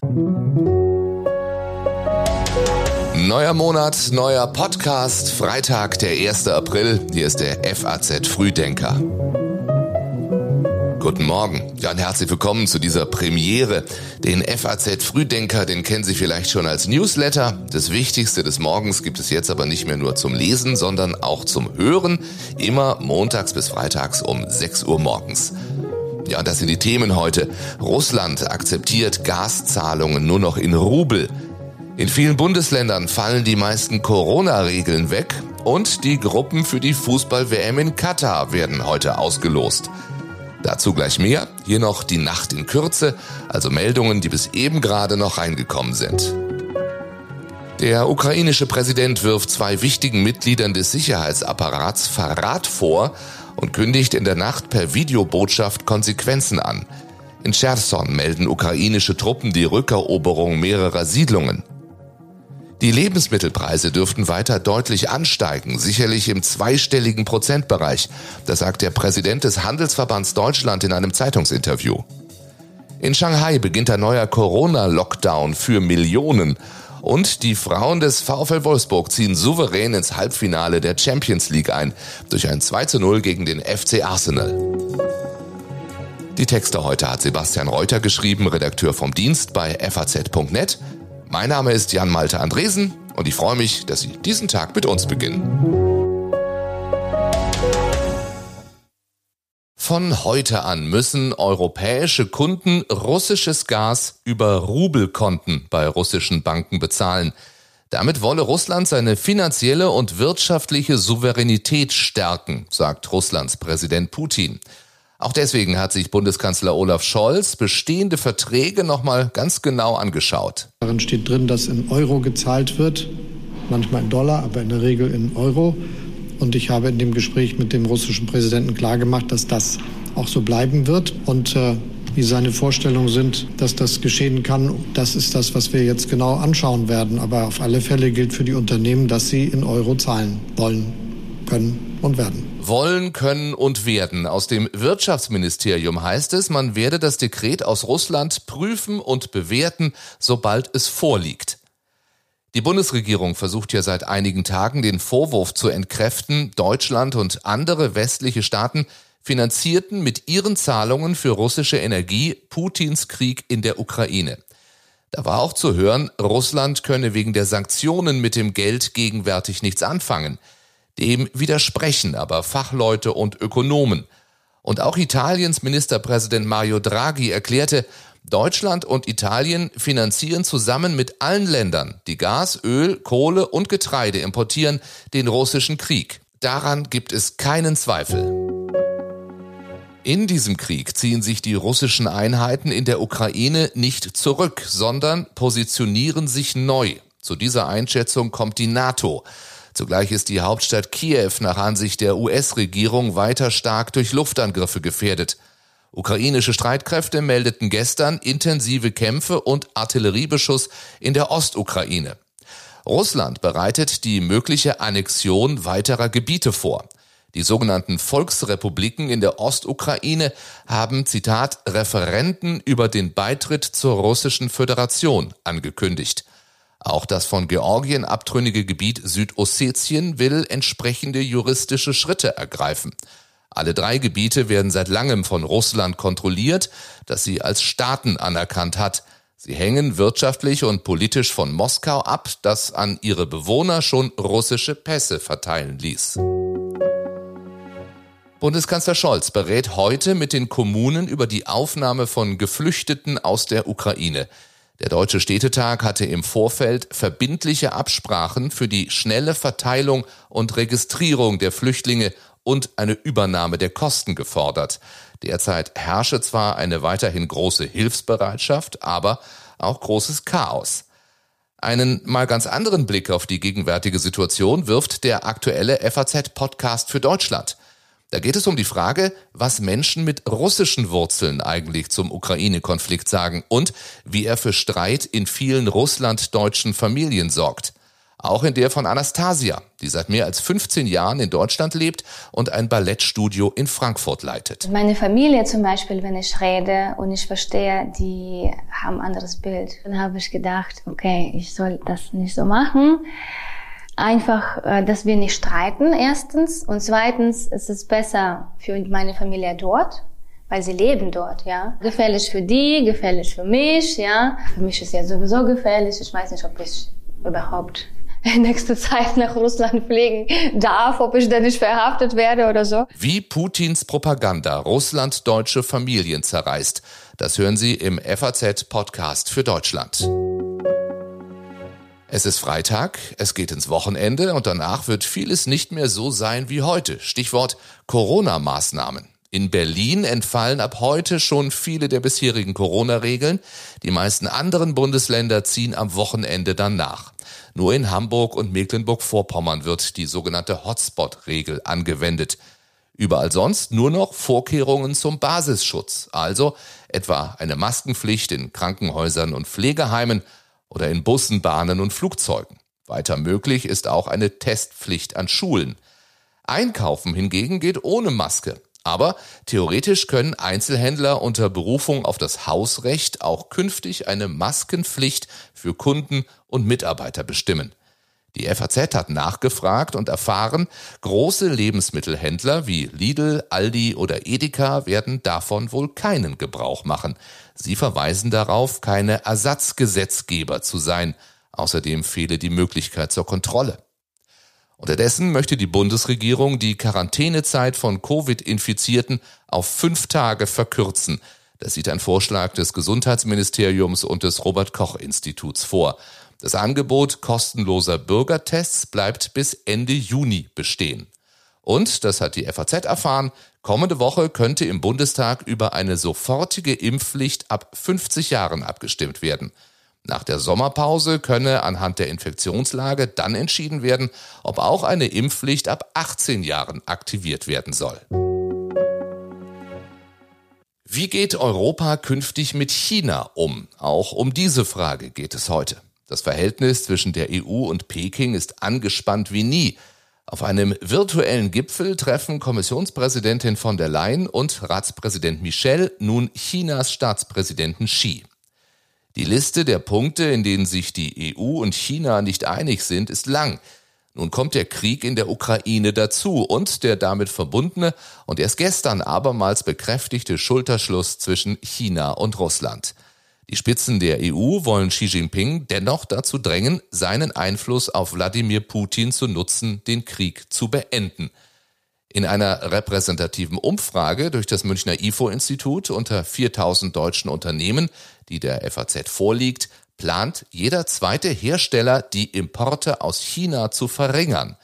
Neuer Monat, neuer Podcast, Freitag, der 1. April. Hier ist der FAZ Frühdenker. Guten Morgen. Ja, und herzlich willkommen zu dieser Premiere. Den FAZ Frühdenker, den kennen Sie vielleicht schon als Newsletter. Das Wichtigste des Morgens gibt es jetzt aber nicht mehr nur zum Lesen, sondern auch zum Hören. Immer montags bis freitags um 6 Uhr morgens. Ja, das sind die Themen heute. Russland akzeptiert Gaszahlungen nur noch in Rubel. In vielen Bundesländern fallen die meisten Corona-Regeln weg und die Gruppen für die Fußball-WM in Katar werden heute ausgelost. Dazu gleich mehr. Hier noch die Nacht in Kürze, also Meldungen, die bis eben gerade noch reingekommen sind. Der ukrainische Präsident wirft zwei wichtigen Mitgliedern des Sicherheitsapparats Verrat vor und kündigt in der Nacht per Videobotschaft Konsequenzen an. In Cherson melden ukrainische Truppen die Rückeroberung mehrerer Siedlungen. Die Lebensmittelpreise dürften weiter deutlich ansteigen, sicherlich im zweistelligen Prozentbereich. Das sagt der Präsident des Handelsverbands Deutschland in einem Zeitungsinterview. In Shanghai beginnt ein neuer Corona-Lockdown für Millionen. Und die Frauen des VfL Wolfsburg ziehen souverän ins Halbfinale der Champions League ein, durch ein 2 zu 0 gegen den FC Arsenal. Die Texte heute hat Sebastian Reuter geschrieben, Redakteur vom Dienst bei faz.net. Mein Name ist Jan Malte Andresen und ich freue mich, dass Sie diesen Tag mit uns beginnen. Von heute an müssen europäische Kunden russisches Gas über Rubelkonten bei russischen Banken bezahlen. Damit wolle Russland seine finanzielle und wirtschaftliche Souveränität stärken, sagt Russlands Präsident Putin. Auch deswegen hat sich Bundeskanzler Olaf Scholz bestehende Verträge nochmal ganz genau angeschaut. Darin steht drin, dass in Euro gezahlt wird, manchmal in Dollar, aber in der Regel in Euro. Und ich habe in dem Gespräch mit dem russischen Präsidenten klargemacht, dass das auch so bleiben wird. Und äh, wie seine Vorstellungen sind, dass das geschehen kann, das ist das, was wir jetzt genau anschauen werden. Aber auf alle Fälle gilt für die Unternehmen, dass sie in Euro zahlen wollen, können und werden wollen, können und werden. Aus dem Wirtschaftsministerium heißt es, man werde das Dekret aus Russland prüfen und bewerten, sobald es vorliegt. Die Bundesregierung versucht ja seit einigen Tagen den Vorwurf zu entkräften, Deutschland und andere westliche Staaten finanzierten mit ihren Zahlungen für russische Energie Putins Krieg in der Ukraine. Da war auch zu hören, Russland könne wegen der Sanktionen mit dem Geld gegenwärtig nichts anfangen. Dem widersprechen aber Fachleute und Ökonomen. Und auch Italiens Ministerpräsident Mario Draghi erklärte, Deutschland und Italien finanzieren zusammen mit allen Ländern, die Gas, Öl, Kohle und Getreide importieren, den russischen Krieg. Daran gibt es keinen Zweifel. In diesem Krieg ziehen sich die russischen Einheiten in der Ukraine nicht zurück, sondern positionieren sich neu. Zu dieser Einschätzung kommt die NATO. Zugleich ist die Hauptstadt Kiew nach Ansicht der US-Regierung weiter stark durch Luftangriffe gefährdet. Ukrainische Streitkräfte meldeten gestern intensive Kämpfe und Artilleriebeschuss in der Ostukraine. Russland bereitet die mögliche Annexion weiterer Gebiete vor. Die sogenannten Volksrepubliken in der Ostukraine haben, Zitat, Referenten über den Beitritt zur russischen Föderation angekündigt. Auch das von Georgien abtrünnige Gebiet Südossetien will entsprechende juristische Schritte ergreifen. Alle drei Gebiete werden seit langem von Russland kontrolliert, das sie als Staaten anerkannt hat. Sie hängen wirtschaftlich und politisch von Moskau ab, das an ihre Bewohner schon russische Pässe verteilen ließ. Bundeskanzler Scholz berät heute mit den Kommunen über die Aufnahme von Geflüchteten aus der Ukraine. Der Deutsche Städtetag hatte im Vorfeld verbindliche Absprachen für die schnelle Verteilung und Registrierung der Flüchtlinge und eine Übernahme der Kosten gefordert. Derzeit herrsche zwar eine weiterhin große Hilfsbereitschaft, aber auch großes Chaos. Einen mal ganz anderen Blick auf die gegenwärtige Situation wirft der aktuelle FAZ-Podcast für Deutschland. Da geht es um die Frage, was Menschen mit russischen Wurzeln eigentlich zum Ukraine-Konflikt sagen und wie er für Streit in vielen russlanddeutschen Familien sorgt. Auch in der von Anastasia, die seit mehr als 15 Jahren in Deutschland lebt und ein Ballettstudio in Frankfurt leitet. Meine Familie zum Beispiel, wenn ich rede und ich verstehe, die haben ein anderes Bild. Dann habe ich gedacht, okay, ich soll das nicht so machen. Einfach, äh, dass wir nicht streiten, erstens. Und zweitens ist es besser für meine Familie dort, weil sie leben dort, ja. Gefährlich für die, gefährlich für mich, ja. Für mich ist ja sowieso gefährlich. Ich weiß nicht, ob ich überhaupt nächste Zeit nach Russland fliegen darf, ob ich dann nicht verhaftet werde oder so. Wie Putins Propaganda Russland deutsche Familien zerreißt, das hören Sie im FAZ-Podcast für Deutschland. Es ist Freitag, es geht ins Wochenende und danach wird vieles nicht mehr so sein wie heute. Stichwort Corona-Maßnahmen. In Berlin entfallen ab heute schon viele der bisherigen Corona-Regeln. Die meisten anderen Bundesländer ziehen am Wochenende dann nach. Nur in Hamburg und Mecklenburg-Vorpommern wird die sogenannte Hotspot-Regel angewendet. Überall sonst nur noch Vorkehrungen zum Basisschutz, also etwa eine Maskenpflicht in Krankenhäusern und Pflegeheimen oder in Bussen, Bahnen und Flugzeugen. Weiter möglich ist auch eine Testpflicht an Schulen. Einkaufen hingegen geht ohne Maske. Aber theoretisch können Einzelhändler unter Berufung auf das Hausrecht auch künftig eine Maskenpflicht für Kunden und Mitarbeiter bestimmen. Die FAZ hat nachgefragt und erfahren, große Lebensmittelhändler wie Lidl, Aldi oder Edeka werden davon wohl keinen Gebrauch machen. Sie verweisen darauf, keine Ersatzgesetzgeber zu sein. Außerdem fehle die Möglichkeit zur Kontrolle. Unterdessen möchte die Bundesregierung die Quarantänezeit von Covid-Infizierten auf fünf Tage verkürzen. Das sieht ein Vorschlag des Gesundheitsministeriums und des Robert Koch Instituts vor. Das Angebot kostenloser Bürgertests bleibt bis Ende Juni bestehen. Und, das hat die FAZ erfahren, kommende Woche könnte im Bundestag über eine sofortige Impfpflicht ab 50 Jahren abgestimmt werden. Nach der Sommerpause könne anhand der Infektionslage dann entschieden werden, ob auch eine Impfpflicht ab 18 Jahren aktiviert werden soll. Wie geht Europa künftig mit China um? Auch um diese Frage geht es heute. Das Verhältnis zwischen der EU und Peking ist angespannt wie nie. Auf einem virtuellen Gipfel treffen Kommissionspräsidentin von der Leyen und Ratspräsident Michel nun Chinas Staatspräsidenten Xi. Die Liste der Punkte, in denen sich die EU und China nicht einig sind, ist lang. Nun kommt der Krieg in der Ukraine dazu und der damit verbundene und erst gestern abermals bekräftigte Schulterschluss zwischen China und Russland. Die Spitzen der EU wollen Xi Jinping dennoch dazu drängen, seinen Einfluss auf Wladimir Putin zu nutzen, den Krieg zu beenden. In einer repräsentativen Umfrage durch das Münchner IFO-Institut unter 4000 deutschen Unternehmen, die der FAZ vorliegt, plant jeder zweite Hersteller, die Importe aus China zu verringern.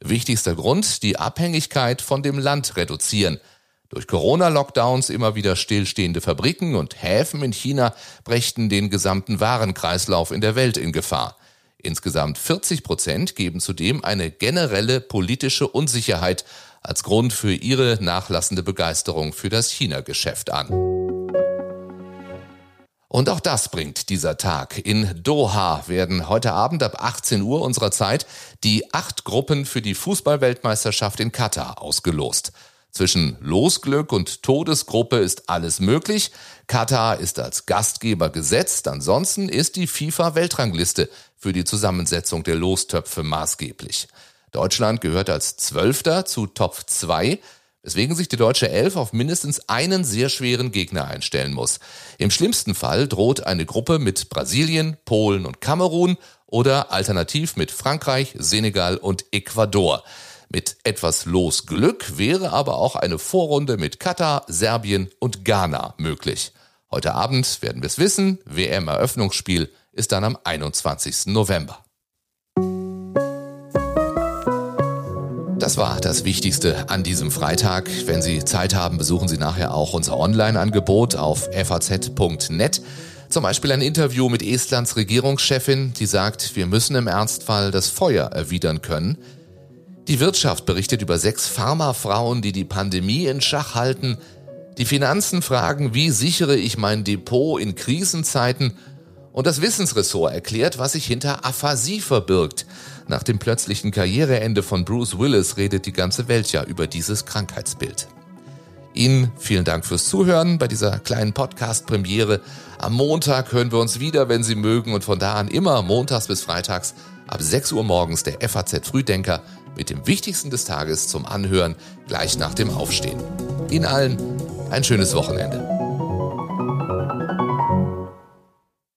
Wichtigster Grund, die Abhängigkeit von dem Land reduzieren. Durch Corona-Lockdowns immer wieder stillstehende Fabriken und Häfen in China brächten den gesamten Warenkreislauf in der Welt in Gefahr. Insgesamt 40 Prozent geben zudem eine generelle politische Unsicherheit als Grund für ihre nachlassende Begeisterung für das China-Geschäft an. Und auch das bringt dieser Tag. In Doha werden heute Abend ab 18 Uhr unserer Zeit die acht Gruppen für die Fußballweltmeisterschaft in Katar ausgelost. Zwischen Losglück und Todesgruppe ist alles möglich. Katar ist als Gastgeber gesetzt. Ansonsten ist die FIFA-Weltrangliste für die Zusammensetzung der Lostöpfe maßgeblich. Deutschland gehört als Zwölfter zu Top 2, weswegen sich die deutsche Elf auf mindestens einen sehr schweren Gegner einstellen muss. Im schlimmsten Fall droht eine Gruppe mit Brasilien, Polen und Kamerun oder alternativ mit Frankreich, Senegal und Ecuador. Mit etwas Losglück wäre aber auch eine Vorrunde mit Katar, Serbien und Ghana möglich. Heute Abend werden wir es wissen, WM-Eröffnungsspiel ist dann am 21. November. Das war das Wichtigste an diesem Freitag. Wenn Sie Zeit haben, besuchen Sie nachher auch unser Online-Angebot auf faz.net. Zum Beispiel ein Interview mit Estlands Regierungschefin, die sagt, wir müssen im Ernstfall das Feuer erwidern können. Die Wirtschaft berichtet über sechs Pharmafrauen, die die Pandemie in Schach halten. Die Finanzen fragen, wie sichere ich mein Depot in Krisenzeiten? Und das Wissensressort erklärt, was sich hinter Aphasie verbirgt. Nach dem plötzlichen Karriereende von Bruce Willis redet die ganze Welt ja über dieses Krankheitsbild. Ihnen vielen Dank fürs Zuhören bei dieser kleinen Podcast-Premiere. Am Montag hören wir uns wieder, wenn Sie mögen, und von da an immer montags bis freitags ab 6 Uhr morgens der FAZ Frühdenker mit dem Wichtigsten des Tages zum Anhören gleich nach dem Aufstehen. Ihnen allen ein schönes Wochenende.